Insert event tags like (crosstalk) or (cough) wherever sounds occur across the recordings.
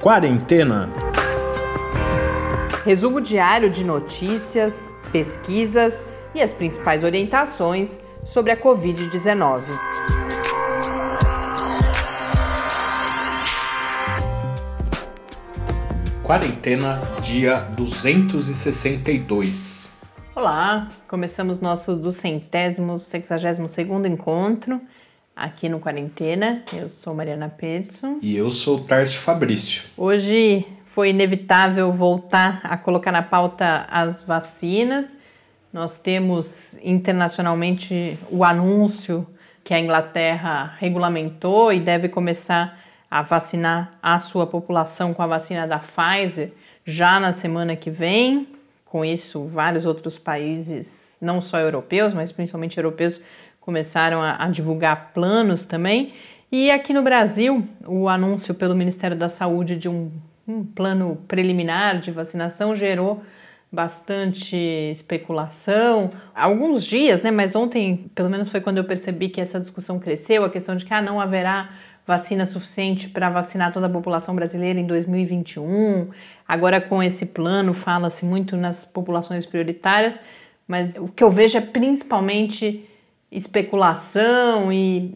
Quarentena. Resumo diário de notícias, pesquisas e as principais orientações sobre a Covid-19. Quarentena, dia 262. Olá, começamos nosso duzentésimo, sexagésimo segundo encontro aqui no Quarentena. Eu sou Mariana Petson. E eu sou o Tarso Fabrício. Hoje foi inevitável voltar a colocar na pauta as vacinas. Nós temos internacionalmente o anúncio que a Inglaterra regulamentou e deve começar a vacinar a sua população com a vacina da Pfizer já na semana que vem. Com isso, vários outros países, não só europeus, mas principalmente europeus, começaram a, a divulgar planos também. E aqui no Brasil, o anúncio pelo Ministério da Saúde de um, um plano preliminar de vacinação gerou bastante especulação. Alguns dias, né? Mas ontem, pelo menos foi quando eu percebi que essa discussão cresceu, a questão de que ah, não haverá vacina suficiente para vacinar toda a população brasileira em 2021. Agora, com esse plano, fala-se muito nas populações prioritárias, mas o que eu vejo é principalmente especulação e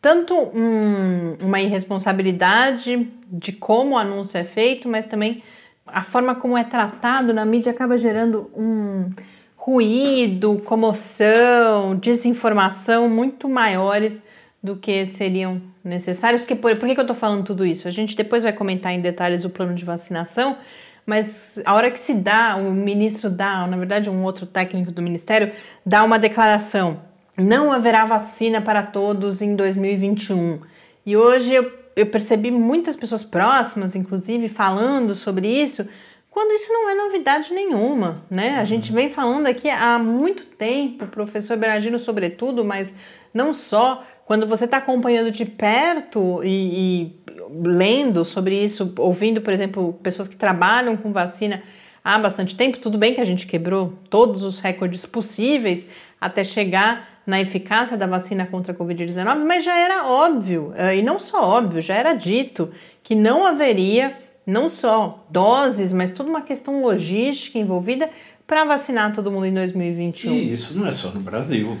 tanto um, uma irresponsabilidade de como o anúncio é feito, mas também a forma como é tratado na mídia acaba gerando um ruído, comoção, desinformação muito maiores do que seriam necessários. Que, por, por que, que eu estou falando tudo isso? A gente depois vai comentar em detalhes o plano de vacinação, mas a hora que se dá, o ministro dá, na verdade, um outro técnico do ministério, dá uma declaração não haverá vacina para todos em 2021. E hoje eu, eu percebi muitas pessoas próximas, inclusive, falando sobre isso, quando isso não é novidade nenhuma, né? A gente vem falando aqui há muito tempo, professor Bernardino sobretudo, mas não só. Quando você está acompanhando de perto e, e lendo sobre isso, ouvindo, por exemplo, pessoas que trabalham com vacina há bastante tempo, tudo bem que a gente quebrou todos os recordes possíveis até chegar na eficácia da vacina contra a Covid-19, mas já era óbvio, eh, e não só óbvio, já era dito que não haveria não só doses, mas toda uma questão logística envolvida para vacinar todo mundo em 2021. E isso não é só no Brasil.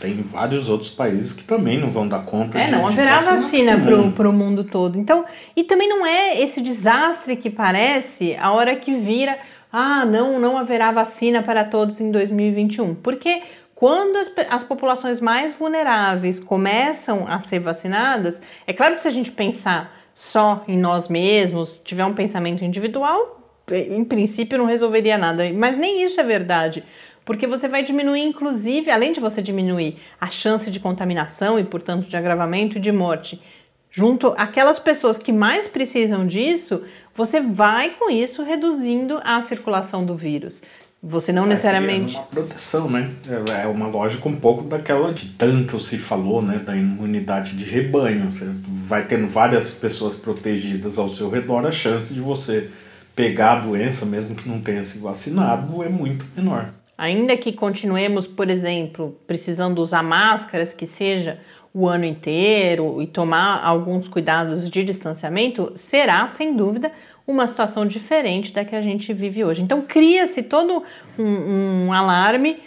Tem vários outros países que também não vão dar conta é, de não haverá vacina para o mundo todo. Então, e também não é esse desastre que parece a hora que vira, ah, não, não haverá vacina para todos em 2021. Porque quando as, as populações mais vulneráveis começam a ser vacinadas, é claro que se a gente pensar só em nós mesmos, tiver um pensamento individual, em princípio não resolveria nada. Mas nem isso é verdade. Porque você vai diminuir, inclusive, além de você diminuir a chance de contaminação e, portanto, de agravamento e de morte, junto àquelas pessoas que mais precisam disso, você vai com isso reduzindo a circulação do vírus. Você não é, necessariamente. É uma proteção, né? É, é uma lógica um pouco daquela que tanto se falou, né? Da imunidade de rebanho. Você vai tendo várias pessoas protegidas ao seu redor, a chance de você pegar a doença, mesmo que não tenha se vacinado, é muito menor. Ainda que continuemos, por exemplo, precisando usar máscaras, que seja o ano inteiro e tomar alguns cuidados de distanciamento, será, sem dúvida, uma situação diferente da que a gente vive hoje. Então, cria-se todo um, um alarme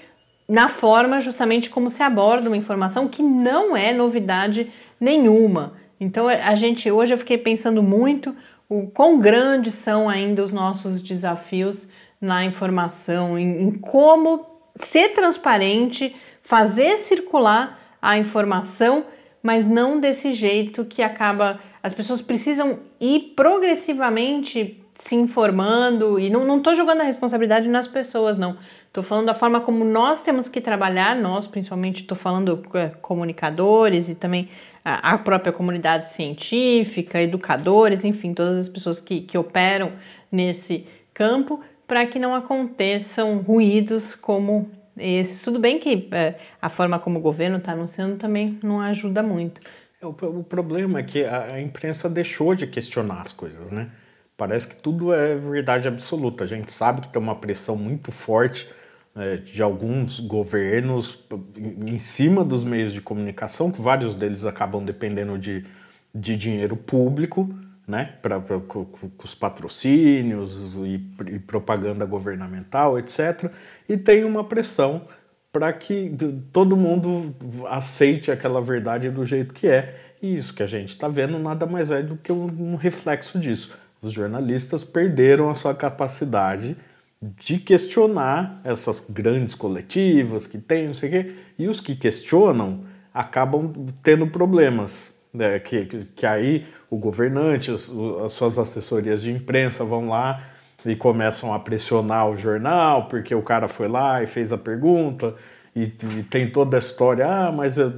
na forma justamente como se aborda uma informação que não é novidade nenhuma. Então, a gente hoje eu fiquei pensando muito o quão grandes são ainda os nossos desafios na informação, em, em como ser transparente, fazer circular a informação, mas não desse jeito que acaba. As pessoas precisam ir progressivamente se informando e não estou jogando a responsabilidade nas pessoas, não. Estou falando da forma como nós temos que trabalhar, nós principalmente estou falando é, comunicadores e também a, própria comunidade científica, educadores, enfim, todas as pessoas que, que operam nesse campo, para que não aconteçam ruídos como esses. Tudo bem que é, a forma como o governo está anunciando também não ajuda muito. É, o, o problema é que a, a imprensa deixou de questionar as coisas, né? Parece que tudo é verdade absoluta. A gente sabe que tem uma pressão muito forte é, de alguns governos em cima dos meios de comunicação, que vários deles acabam dependendo de, de dinheiro público, né, para com os patrocínios e, e, propaganda governamental, etc. E tem uma pressão para que todo mundo aceite aquela verdade do jeito que é. E isso que a gente está vendo nada mais é do que um reflexo disso. Os jornalistas perderam a sua capacidade de questionar essas grandes coletivas que tem, não sei o quê, e os que questionam acabam tendo problemas. Né? Que, que, aí o governante, as, as suas assessorias de imprensa vão lá e começam a pressionar o jornal porque o cara foi lá e fez a pergunta e, e tem toda a história, ah, mas eu,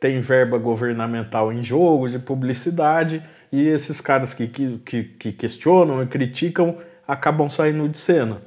tem verba governamental em jogo de publicidade e esses caras que, que, que questionam e criticam acabam saindo de cena.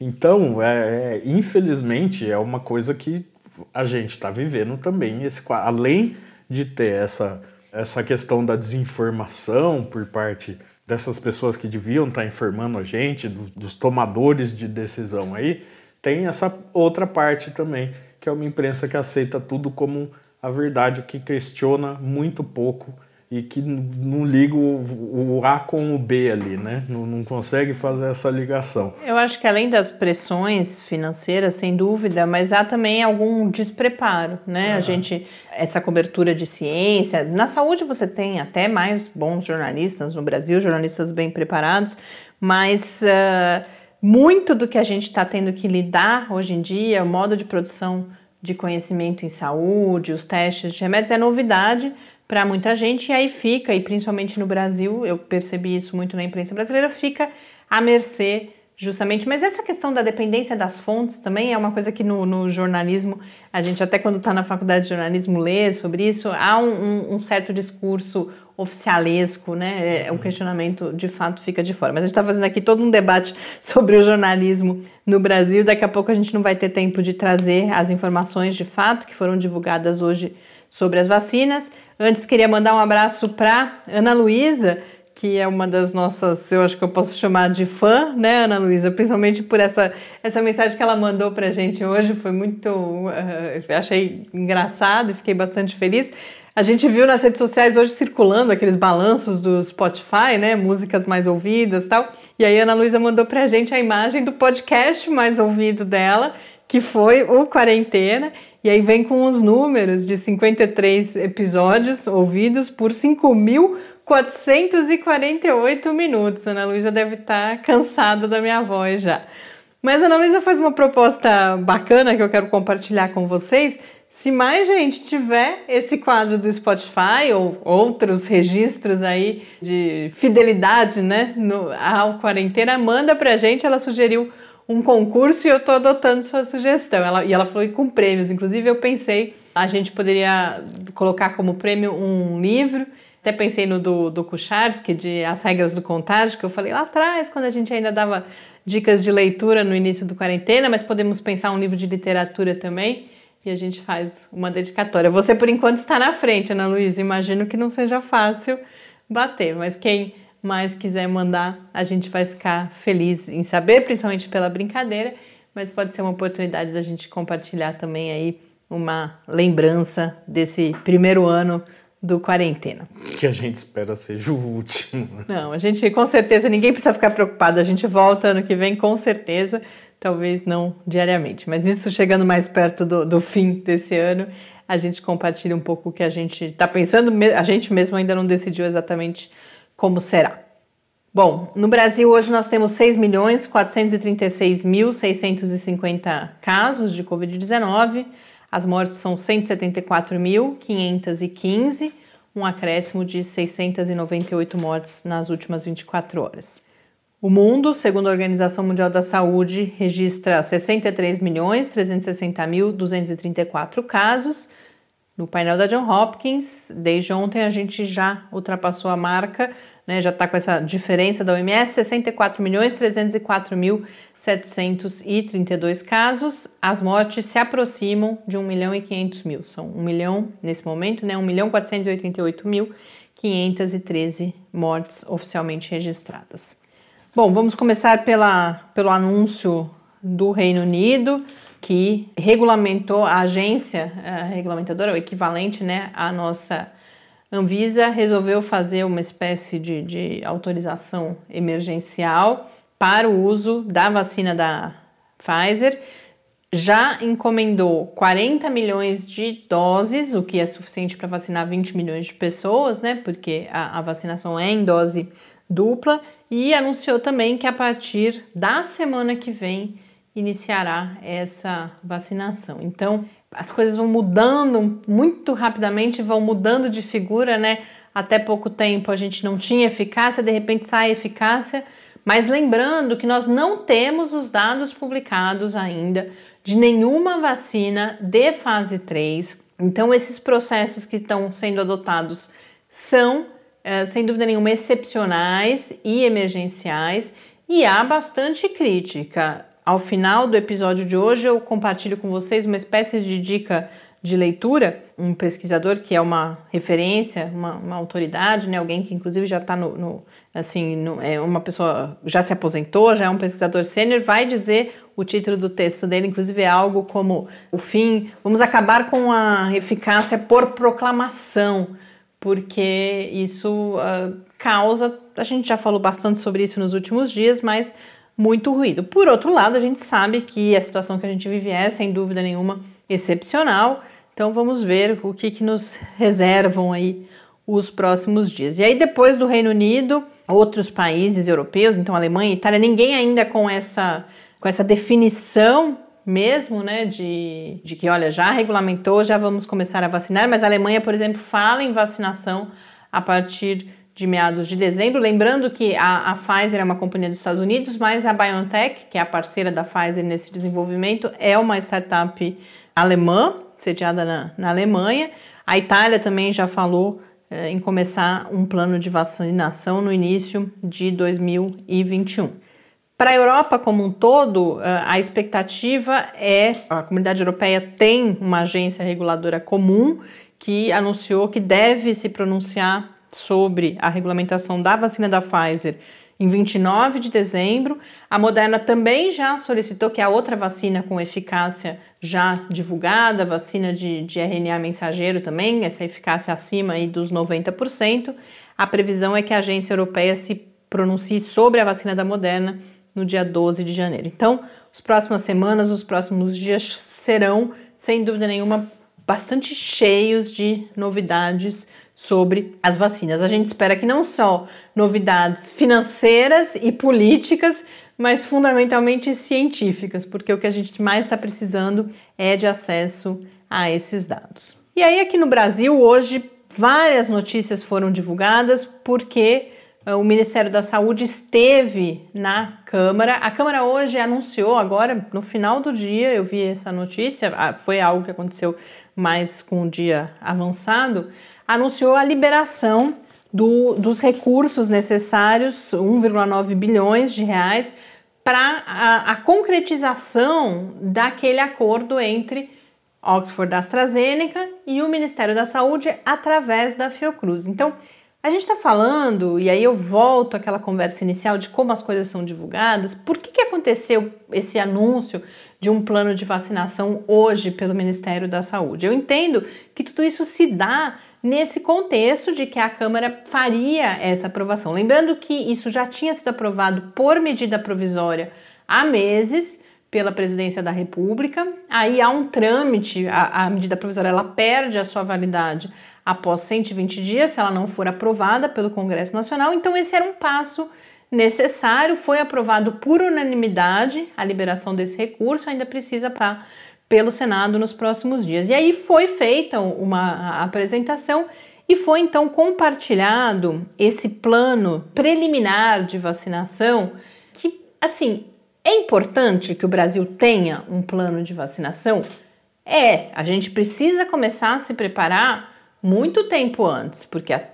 Então, é, é, infelizmente, é uma coisa que a gente está vivendo também. Esse, além de ter essa, essa questão da desinformação por parte dessas pessoas que deviam estar tá informando a gente, dos, dos tomadores de decisão aí, tem essa outra parte também, que é uma imprensa que aceita tudo como a verdade, que questiona muito pouco e que não liga o, A com o B ali, né? Não, não, consegue fazer essa ligação. Eu acho que além das pressões financeiras, sem dúvida, mas há também algum despreparo, né? A gente, essa cobertura de ciência, na saúde você tem até mais bons jornalistas no Brasil, jornalistas bem preparados, mas uh, muito do que a gente está tendo que lidar hoje em dia, o modo de produção de conhecimento em saúde, os testes de remédios, é novidade para muita gente, e aí fica, e principalmente no Brasil, eu percebi isso muito na imprensa brasileira, fica à mercê justamente. Mas essa questão da dependência das fontes também é uma coisa que no, no jornalismo, a gente até quando está na faculdade de jornalismo lê sobre isso, há um, um, um certo discurso oficialesco, né? É, o questionamento de fato fica de fora. Mas a gente está fazendo aqui todo um debate (laughs) sobre o jornalismo no Brasil. Daqui a pouco a gente não vai ter tempo de trazer as informações de fato que foram divulgadas hoje sobre as vacinas. Antes queria mandar um abraço para Ana Luísa, que é uma das nossas, eu acho que eu posso chamar de fã, né, Ana Luísa? Principalmente por essa, essa mensagem que ela mandou para a gente hoje, foi muito. Uh, achei engraçado e fiquei bastante feliz. A gente viu nas redes sociais hoje circulando aqueles balanços do Spotify, né? Músicas mais ouvidas tal. E aí a Ana Luísa mandou pra gente a imagem do podcast mais ouvido dela, que foi o Quarentena. E aí vem com os números de 53 episódios ouvidos por 5.448 minutos. Ana Luísa deve estar tá cansada da minha voz já. Mas a Ana Luísa faz uma proposta bacana que eu quero compartilhar com vocês. Se mais gente tiver esse quadro do Spotify ou outros registros aí de fidelidade, né, no, ao quarentena, manda pra gente. Ela sugeriu um concurso e eu estou adotando sua sugestão. Ela, e ela falou com prêmios. Inclusive, eu pensei, a gente poderia colocar como prêmio um livro. Até pensei no do, do Kucharski, de As Regras do Contágio, que eu falei lá atrás, quando a gente ainda dava dicas de leitura no início do quarentena, mas podemos pensar um livro de literatura também. E a gente faz uma dedicatória. Você, por enquanto, está na frente, Ana Luísa. Imagino que não seja fácil bater, mas quem mas quiser mandar, a gente vai ficar feliz em saber, principalmente pela brincadeira, mas pode ser uma oportunidade da gente compartilhar também aí uma lembrança desse primeiro ano do quarentena. Que a gente espera seja o último. Não, a gente com certeza, ninguém precisa ficar preocupado, a gente volta ano que vem com certeza, talvez não diariamente, mas isso chegando mais perto do, do fim desse ano, a gente compartilha um pouco o que a gente está pensando, a gente mesmo ainda não decidiu exatamente como será. Bom, no Brasil hoje nós temos 6.436.650 casos de Covid-19, as mortes são 174.515, um acréscimo de 698 mortes nas últimas 24 horas. O mundo, segundo a Organização Mundial da Saúde, registra 63.360.234 casos, no painel da John Hopkins, desde ontem a gente já ultrapassou a marca, né, já está com essa diferença da OMS, 64 milhões 304 mil 732 casos. As mortes se aproximam de 1 milhão e 500 mil. São 1 milhão nesse momento, né, 1 milhão 488 mil 513 mortes oficialmente registradas. Bom, vamos começar pela, pelo anúncio do Reino Unido que regulamentou a agência a regulamentadora, o equivalente né, à nossa Anvisa resolveu fazer uma espécie de, de autorização emergencial para o uso da vacina da Pfizer. Já encomendou 40 milhões de doses, o que é suficiente para vacinar 20 milhões de pessoas, né? Porque a, a vacinação é em dose dupla. E anunciou também que a partir da semana que vem iniciará essa vacinação. Então, as coisas vão mudando muito rapidamente, vão mudando de figura, né? Até pouco tempo a gente não tinha eficácia, de repente sai eficácia, mas lembrando que nós não temos os dados publicados ainda de nenhuma vacina de fase 3. Então, esses processos que estão sendo adotados são, é, sem dúvida nenhuma, excepcionais e emergenciais, e há bastante crítica ao final do episódio de hoje, eu compartilho com vocês uma espécie de dica de leitura. Um pesquisador que é uma referência, uma, uma autoridade, né? alguém que inclusive já está no, no, assim, no, é uma pessoa já se aposentou, já é um pesquisador sênior, vai dizer o título do texto dele, inclusive é algo como o fim, vamos acabar com a eficácia por proclamação, porque isso uh, causa, a gente já falou bastante sobre isso nos últimos dias, mas muito ruído. Por outro lado, a gente sabe que a situação que a gente vive é, sem dúvida nenhuma, excepcional. Então vamos ver o que, que nos reservam aí os próximos dias. E aí, depois do Reino Unido, outros países europeus, então Alemanha Itália, ninguém ainda com essa, com essa definição mesmo, né, de, de que, olha, já regulamentou, já vamos começar a vacinar, mas a Alemanha, por exemplo, fala em vacinação a partir de meados de dezembro. Lembrando que a, a, Pfizer é uma companhia dos Estados Unidos, mas a BioNTech, que é a parceira da Pfizer nesse desenvolvimento, é uma startup alemã, sediada na, na Alemanha. A Itália também já falou eh, em começar um plano de vacinação no início de 2021. Para a Europa como um todo, eh, a expectativa é a comunidade europeia tem uma agência reguladora comum que anunciou que deve se pronunciar sobre a regulamentação da vacina da Pfizer em 29 de dezembro. A Moderna também já solicitou que a outra vacina com eficácia já divulgada, vacina de, de RNA mensageiro também, essa eficácia acima aí dos 90%. A previsão é que a agência europeia se pronuncie sobre a vacina da Moderna no dia 12 de janeiro. Então, as próximas semanas, os próximos dias serão, sem dúvida nenhuma, bastante cheios de novidades sobre as vacinas. A gente espera que não só novidades financeiras e políticas, mas fundamentalmente científicas, porque o que a gente mais está precisando é de acesso a esses dados. E aí, aqui no Brasil, hoje, várias notícias foram divulgadas porque uh, o Ministério da Saúde esteve na Câmara. A Câmara hoje anunciou, agora no final do dia, eu vi essa notícia, ah, foi algo que aconteceu mais com o dia avançado anunciou a liberação do, dos recursos necessários, 1,9 bilhões de reais, para a, a, concretização daquele acordo entre Oxford AstraZeneca e o Ministério da Saúde através da Fiocruz. Então, a gente está falando, e aí eu volto àquela conversa inicial de como as coisas são divulgadas, por que, que aconteceu esse anúncio de um plano de vacinação hoje pelo Ministério da Saúde? Eu entendo que tudo isso se dá nesse contexto de que a Câmara faria essa aprovação. Lembrando que isso já tinha sido aprovado por medida provisória há meses pela Presidência da República. Aí há um trâmite, a, a medida provisória ela perde a sua validade após 120 dias, se ela não for aprovada pelo Congresso Nacional. Então esse era um passo necessário, foi aprovado por unanimidade a liberação desse recurso, ainda precisa estar pelo Senado nos próximos dias. E aí foi feita uma apresentação e foi então compartilhado esse plano preliminar de vacinação que, assim, é importante que o Brasil tenha um plano de vacinação? É, a gente precisa começar a se preparar muito tempo antes, porque há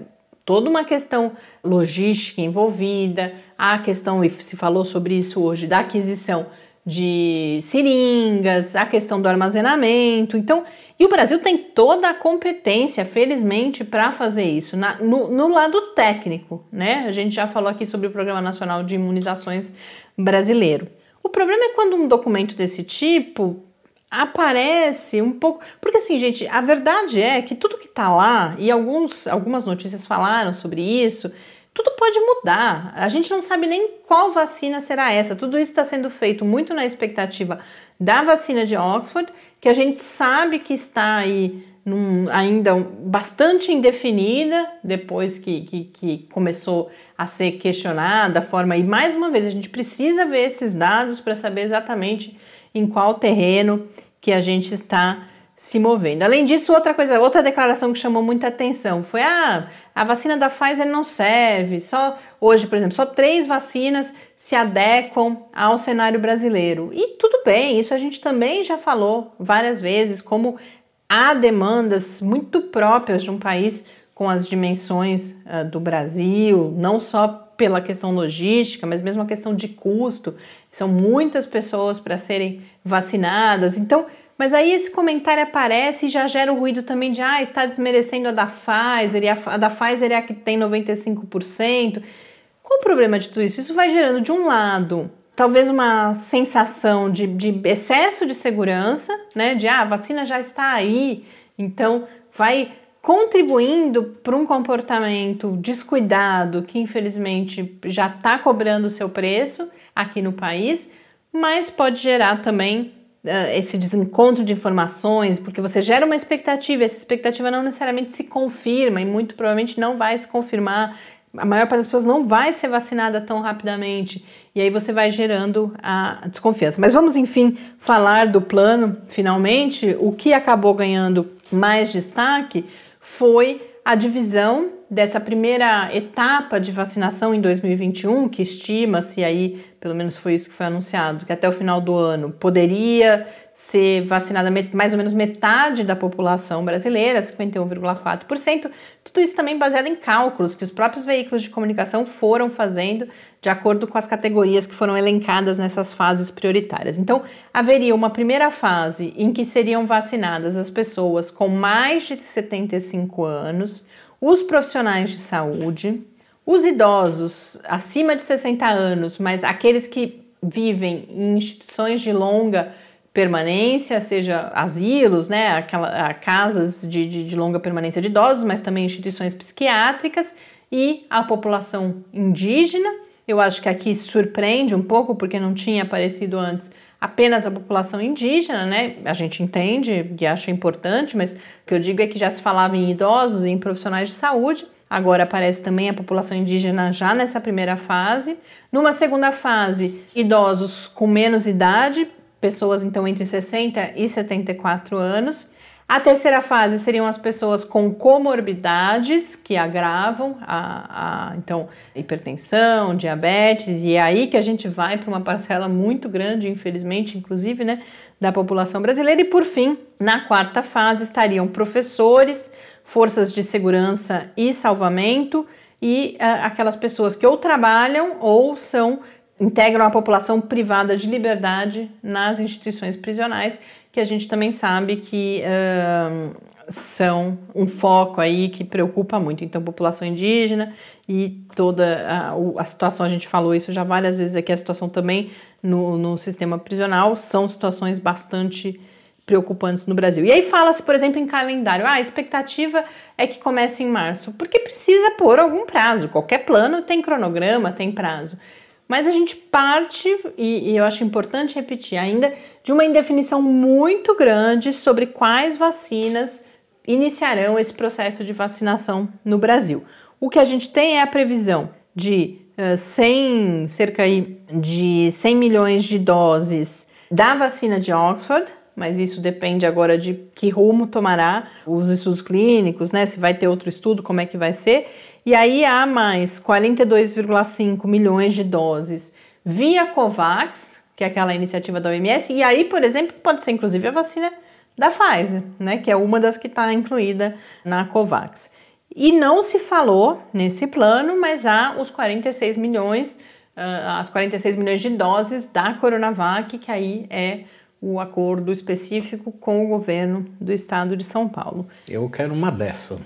toda uma questão logística envolvida, a questão, e se falou sobre isso hoje, da aquisição de seringas, a questão do armazenamento. Então, e o Brasil tem toda a competência, felizmente, para fazer isso, na, no, no, lado técnico, né? A gente já falou aqui sobre o Programa Nacional de Imunizações Brasileiro. O problema é quando um documento desse tipo aparece um pouco. Porque assim, gente, a verdade é que tudo que está lá, e alguns, algumas notícias falaram sobre isso, tudo pode mudar. A gente não sabe nem qual vacina será essa. Tudo isso está sendo feito muito na expectativa da vacina de Oxford, que a gente sabe que está aí num, ainda bastante indefinida, depois que, que, que começou a ser questionada a forma. E mais uma vez, a gente precisa ver esses dados para saber exatamente em qual terreno que a gente está se movendo. Além disso, outra coisa, outra declaração que chamou muita atenção foi ah, a vacina da Pfizer não serve. Só hoje, por exemplo, só três vacinas se adequam ao cenário brasileiro. E tudo bem, isso a gente também já falou várias vezes, como há demandas muito próprias de um país com as dimensões uh, do Brasil, não só pela questão logística, mas mesmo a questão de custo. São muitas pessoas para serem vacinadas. Então, mas aí esse comentário aparece e já gera o ruído também de ah, está desmerecendo a da Pfizer, e a, a da Pfizer é a que tem 95%. Qual o problema de tudo isso? Isso vai gerando, de um lado, talvez uma sensação de, de excesso de segurança, né? De ah, a vacina já está aí, então vai contribuindo para um comportamento descuidado que infelizmente já está cobrando o seu preço aqui no país, mas pode gerar também esse desencontro de informações, porque você gera uma expectativa, essa expectativa não necessariamente se confirma e muito provavelmente não vai se confirmar. A maior parte das pessoas não vai ser vacinada tão rapidamente e aí você vai gerando a desconfiança. Mas vamos, enfim, falar do plano finalmente. O que acabou ganhando mais destaque foi a divisão dessa primeira etapa de vacinação em 2021, que estima-se aí, pelo menos foi isso que foi anunciado, que até o final do ano poderia ser vacinada mais ou menos metade da população brasileira, 51,4%. Tudo isso também baseado em cálculos que os próprios veículos de comunicação foram fazendo de acordo com as categorias que foram elencadas nessas fases prioritárias. Então, haveria uma primeira fase em que seriam vacinadas as pessoas com mais de 75 anos, os profissionais de saúde, os idosos acima de 60 anos, mas aqueles que vivem em instituições de longa permanência, seja asilos, né, aquela, casas de, de, de longa permanência de idosos, mas também instituições psiquiátricas e a população indígena. Eu acho que aqui surpreende um pouco porque não tinha aparecido antes apenas a população indígena, né? A gente entende e acha importante, mas o que eu digo é que já se falava em idosos e em profissionais de saúde. Agora aparece também a população indígena já nessa primeira fase. Numa segunda fase, idosos com menos idade, pessoas então entre 60 e 74 anos. A terceira fase seriam as pessoas com comorbidades que agravam a, a, então hipertensão, diabetes e é aí que a gente vai para uma parcela muito grande, infelizmente, inclusive, né, da população brasileira. E por fim, na quarta fase estariam professores, forças de segurança e salvamento e uh, aquelas pessoas que ou trabalham ou são integram a população privada de liberdade nas instituições prisionais que a gente também sabe que uh, são um foco aí que preocupa muito. Então, população indígena e toda a, a, situação, a gente falou isso já várias vezes aqui, a situação também no, no sistema prisional são situações bastante preocupantes no Brasil. E aí fala-se, por exemplo, em calendário. Ah, a expectativa é que comece em março, porque precisa pôr algum prazo. Qualquer plano tem cronograma, tem prazo. Mas a gente parte, e, e eu acho importante repetir ainda, de uma indefinição muito grande sobre quais vacinas iniciarão esse processo de vacinação no Brasil. O que a gente tem é a previsão de uh, 100, cerca de 100 milhões de doses da vacina de Oxford, mas isso depende agora de que rumo tomará os estudos clínicos, né? Se vai ter outro estudo, como é que vai ser. E aí há mais 42,5 milhões de doses via COVAX, que é aquela iniciativa da OMS, e aí, por exemplo, pode ser inclusive a vacina da Pfizer, né, que é uma das que está incluída na COVAX. E não se falou nesse plano, mas há os 46 milhões, uh, as 46 milhões de doses da Coronavac, que aí é o acordo específico com o governo do estado de São Paulo. Eu quero uma dessa.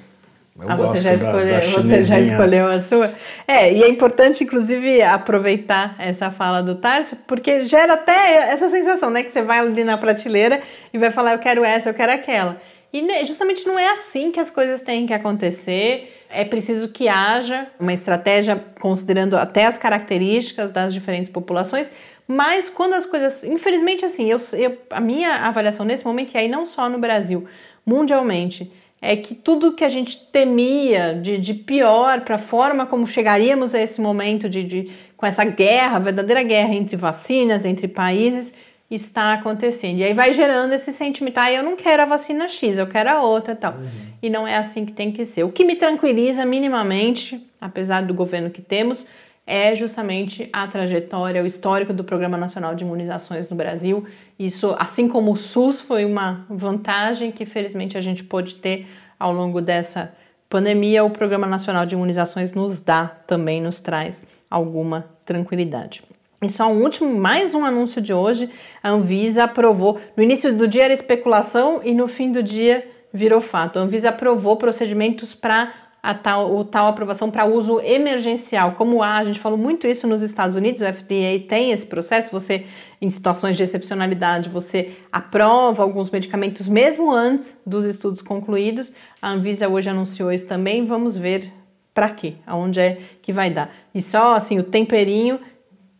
Eu ah, você já escolheu, você já escolheu a sua. É, e é importante, inclusive, aproveitar essa fala do Tarso, porque gera até essa sensação, né? Que você vai ali na prateleira e vai falar, eu quero essa, eu quero aquela. E justamente não é assim que as coisas têm que acontecer. É preciso que haja uma estratégia considerando até as características das diferentes populações, mas quando as coisas, infelizmente, assim, eu, eu, a minha avaliação nesse momento, e aí não só no Brasil, mundialmente, é que tudo que a gente temia de, de pior para a forma como chegaríamos a esse momento de, de, com essa guerra, verdadeira guerra entre vacinas, entre países, está acontecendo. E aí vai gerando esse sentimento, ah, eu não quero a vacina X, eu quero a outra tal. Uhum. E não é assim que tem que ser. O que me tranquiliza minimamente, apesar do governo que temos, é justamente a trajetória, o histórico do Programa Nacional de Imunizações no Brasil. Isso, assim como o SUS, foi uma vantagem que felizmente a gente pôde ter ao longo dessa pandemia, o Programa Nacional de Imunizações nos dá também, nos traz alguma tranquilidade. E só um último, mais um anúncio de hoje: a Anvisa aprovou. No início do dia era especulação e no fim do dia virou fato. A Anvisa aprovou procedimentos para a tal, o tal aprovação para uso emergencial. Como há, a gente falou muito isso nos Estados Unidos, o FDA tem esse processo, você, em situações de excepcionalidade, você aprova alguns medicamentos mesmo antes dos estudos concluídos. A Anvisa hoje anunciou isso também, vamos ver para quê, aonde é que vai dar. E só assim, o temperinho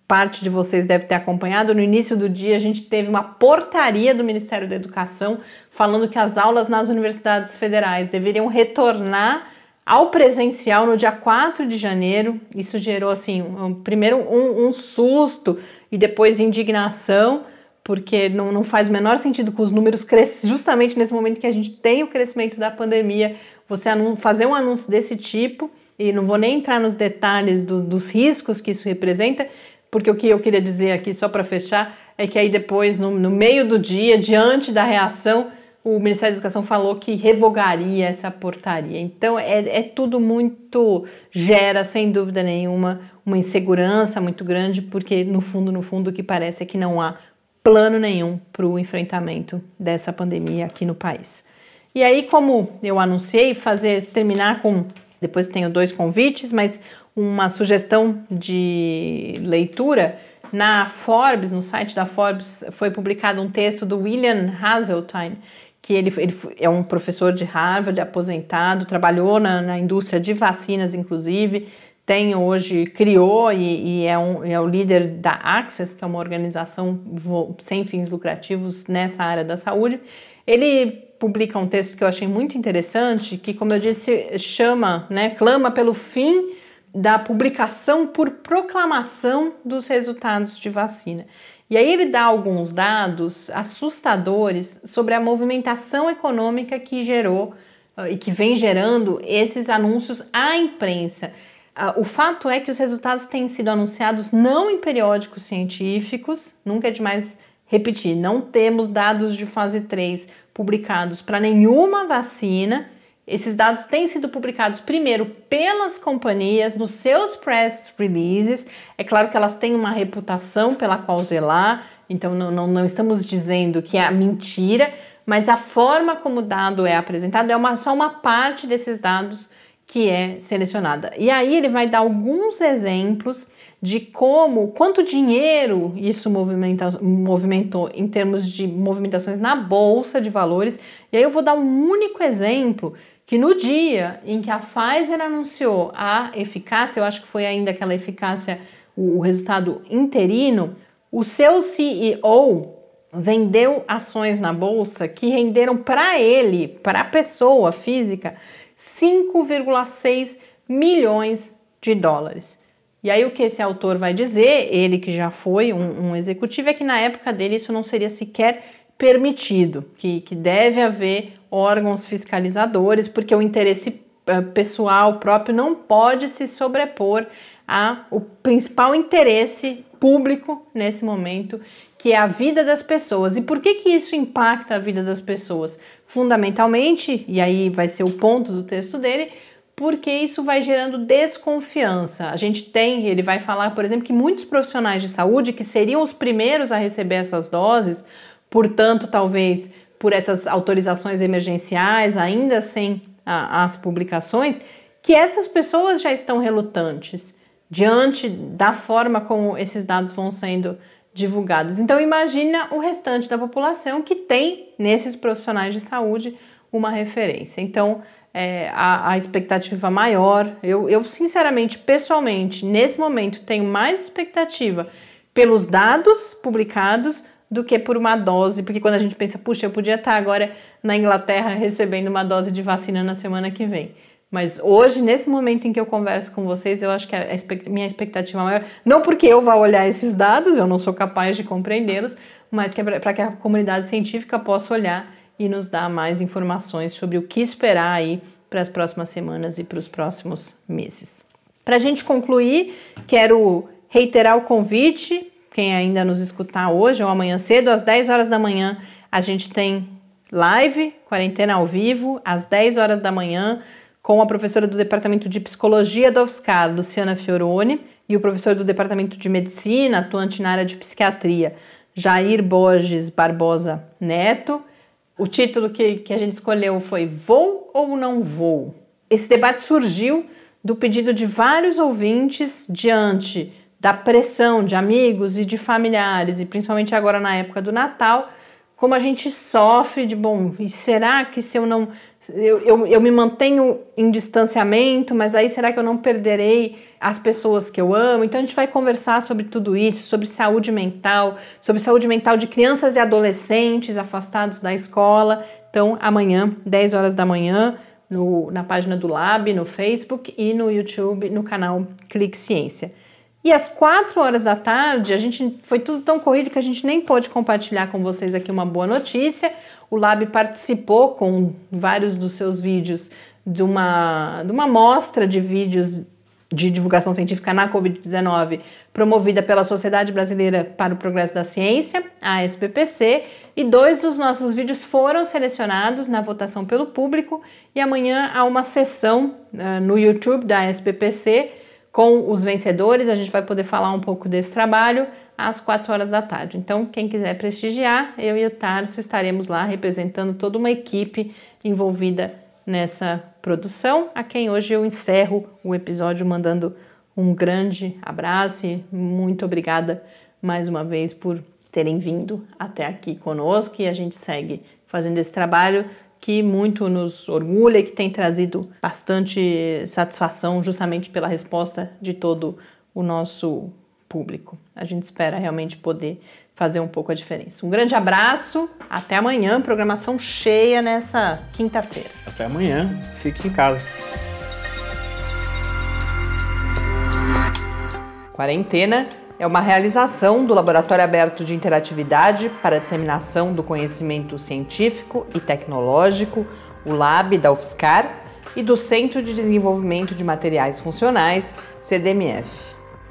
parte de vocês deve ter acompanhado, no início do dia a gente teve uma portaria do Ministério da Educação falando que as aulas nas universidades federais deveriam retornar ao presencial no dia 4 de janeiro. Isso gerou assim, um, primeiro um, um, susto e depois indignação, porque não, não faz o menor sentido com os números crescem justamente nesse momento que a gente tem o crescimento da pandemia, você fazer um anúncio desse tipo, e não vou nem entrar nos detalhes dos, dos riscos que isso representa, porque o que eu queria dizer aqui, só para fechar, é que aí depois, no, no meio do dia, diante da reação, o Ministério da Educação falou que revogaria essa portaria. Então é, é, tudo muito. gera, sem dúvida nenhuma, uma insegurança muito grande, porque no fundo, no fundo, o que parece é que não há plano nenhum para o enfrentamento dessa pandemia aqui no país. E aí, como eu anunciei, fazer terminar com. Depois tenho dois convites, mas uma sugestão de leitura. Na Forbes, no site da Forbes, foi publicado um texto do William Hazeltine, que ele, ele é um professor de Harvard, aposentado, trabalhou na, na indústria de vacinas, inclusive, tem hoje, criou e, e é, um, é o líder da Access, que é uma organização sem fins lucrativos nessa área da saúde. Ele publica um texto que eu achei muito interessante, que, como eu disse, chama, né, clama pelo fim da publicação por proclamação dos resultados de vacina. E aí ele dá alguns dados assustadores sobre a movimentação econômica que gerou uh, e que vem gerando esses anúncios à imprensa. Uh, o fato é que os resultados têm sido anunciados não em periódicos científicos, nunca é demais repetir, não temos dados de fase 3 publicados para nenhuma vacina esses dados têm sido publicados primeiro pelas companhias nos seus press releases. É claro que elas têm uma reputação pela qual zelar, então não, não, não estamos dizendo que é mentira, mas a forma como o dado é apresentado é uma, só uma parte desses dados que é selecionada. E aí ele vai dar alguns exemplos de como, quanto dinheiro isso movimenta, movimentou em termos de movimentações na bolsa de valores. E aí eu vou dar um único exemplo que no dia em que a Pfizer anunciou a eficácia, eu acho que foi ainda aquela eficácia, o, resultado interino, o seu CEO vendeu ações na bolsa que renderam para ele, para a pessoa física, 5,6 milhões de dólares. E aí o que esse autor vai dizer, ele que já foi um, um executivo, é que na época dele isso não seria sequer permitido, que, que deve haver órgãos fiscalizadores, porque o interesse eh, pessoal próprio não pode se sobrepor ao principal interesse público nesse momento, que é a vida das pessoas. E por que, que isso impacta a vida das pessoas? Fundamentalmente, e aí vai ser o ponto do texto dele, porque isso vai gerando desconfiança. A gente tem, ele vai falar, por exemplo, que muitos profissionais de saúde que seriam os primeiros a receber essas doses, portanto, talvez por essas autorizações emergenciais, ainda sem a, as publicações, que essas pessoas já estão relutantes diante da forma como esses dados vão sendo divulgados. Então imagina o restante da população que tem nesses profissionais de saúde uma referência. Então é, a, a, expectativa maior, eu, eu sinceramente, pessoalmente, nesse momento tenho mais expectativa pelos dados publicados do que por uma dose, porque quando a gente pensa, puxa, eu podia estar agora na Inglaterra recebendo uma dose de vacina na semana que vem. Mas hoje, nesse momento em que eu converso com vocês, eu acho que a minha expectativa maior, não porque eu vá olhar esses dados, eu não sou capaz de compreendê-los, mas que é para que a comunidade científica possa olhar e nos dar mais informações sobre o que esperar aí para as próximas semanas e para os próximos meses. Para a gente concluir, quero reiterar o convite, quem ainda nos escutar hoje ou amanhã cedo, às 10 horas da manhã, a gente tem live, quarentena ao vivo, às 10 horas da manhã, com a professora do Departamento de Psicologia da UFSCar, Luciana Fioroni, e o professor do Departamento de Medicina, atuante na área de Psiquiatria, Jair Borges Barbosa Neto. O título que, que a gente escolheu foi Vou ou Não Vou? Esse debate surgiu do pedido de vários ouvintes diante da pressão de amigos e de familiares, e principalmente agora na época do Natal, como a gente sofre de bom, e será que se eu não eu, eu, eu me mantenho em distanciamento, mas aí será que eu não perderei as pessoas que eu amo? Então a gente vai conversar sobre tudo isso, sobre saúde mental, sobre saúde mental de crianças e adolescentes afastados da escola. Então amanhã, 10 horas da manhã, no, na página do Lab, no Facebook e no YouTube, no canal Clique Ciência. E às 4 horas da tarde, a gente foi tudo tão corrido que a gente nem pôde compartilhar com vocês aqui uma boa notícia. O Lab participou com vários dos seus vídeos de uma, de uma mostra de vídeos de divulgação científica na Covid-19, promovida pela Sociedade Brasileira para o Progresso da Ciência, a SPPC, e dois dos nossos vídeos foram selecionados na votação pelo público, e amanhã há uma sessão uh, no YouTube da SPPC com os vencedores, a gente vai poder falar um pouco desse trabalho às 4 horas da tarde. Então, quem quiser prestigiar, eu e o Tarso estaremos lá representando toda uma equipe envolvida nessa produção, a quem hoje eu encerro o episódio mandando um grande abraço e muito obrigada mais uma vez por terem vindo até aqui conosco e a gente segue fazendo esse trabalho que muito nos orgulha e que tem trazido bastante satisfação justamente pela resposta de todo o nosso público. A gente espera realmente poder fazer um pouco a diferença. Um grande abraço, até amanhã, programação cheia nessa quinta-feira. Até amanhã, fique em casa. Quarentena é uma realização do Laboratório Aberto de Interatividade para a Disseminação do Conhecimento Científico e Tecnológico, o LAB da UFSCar, e do Centro de Desenvolvimento de Materiais Funcionais, CDMF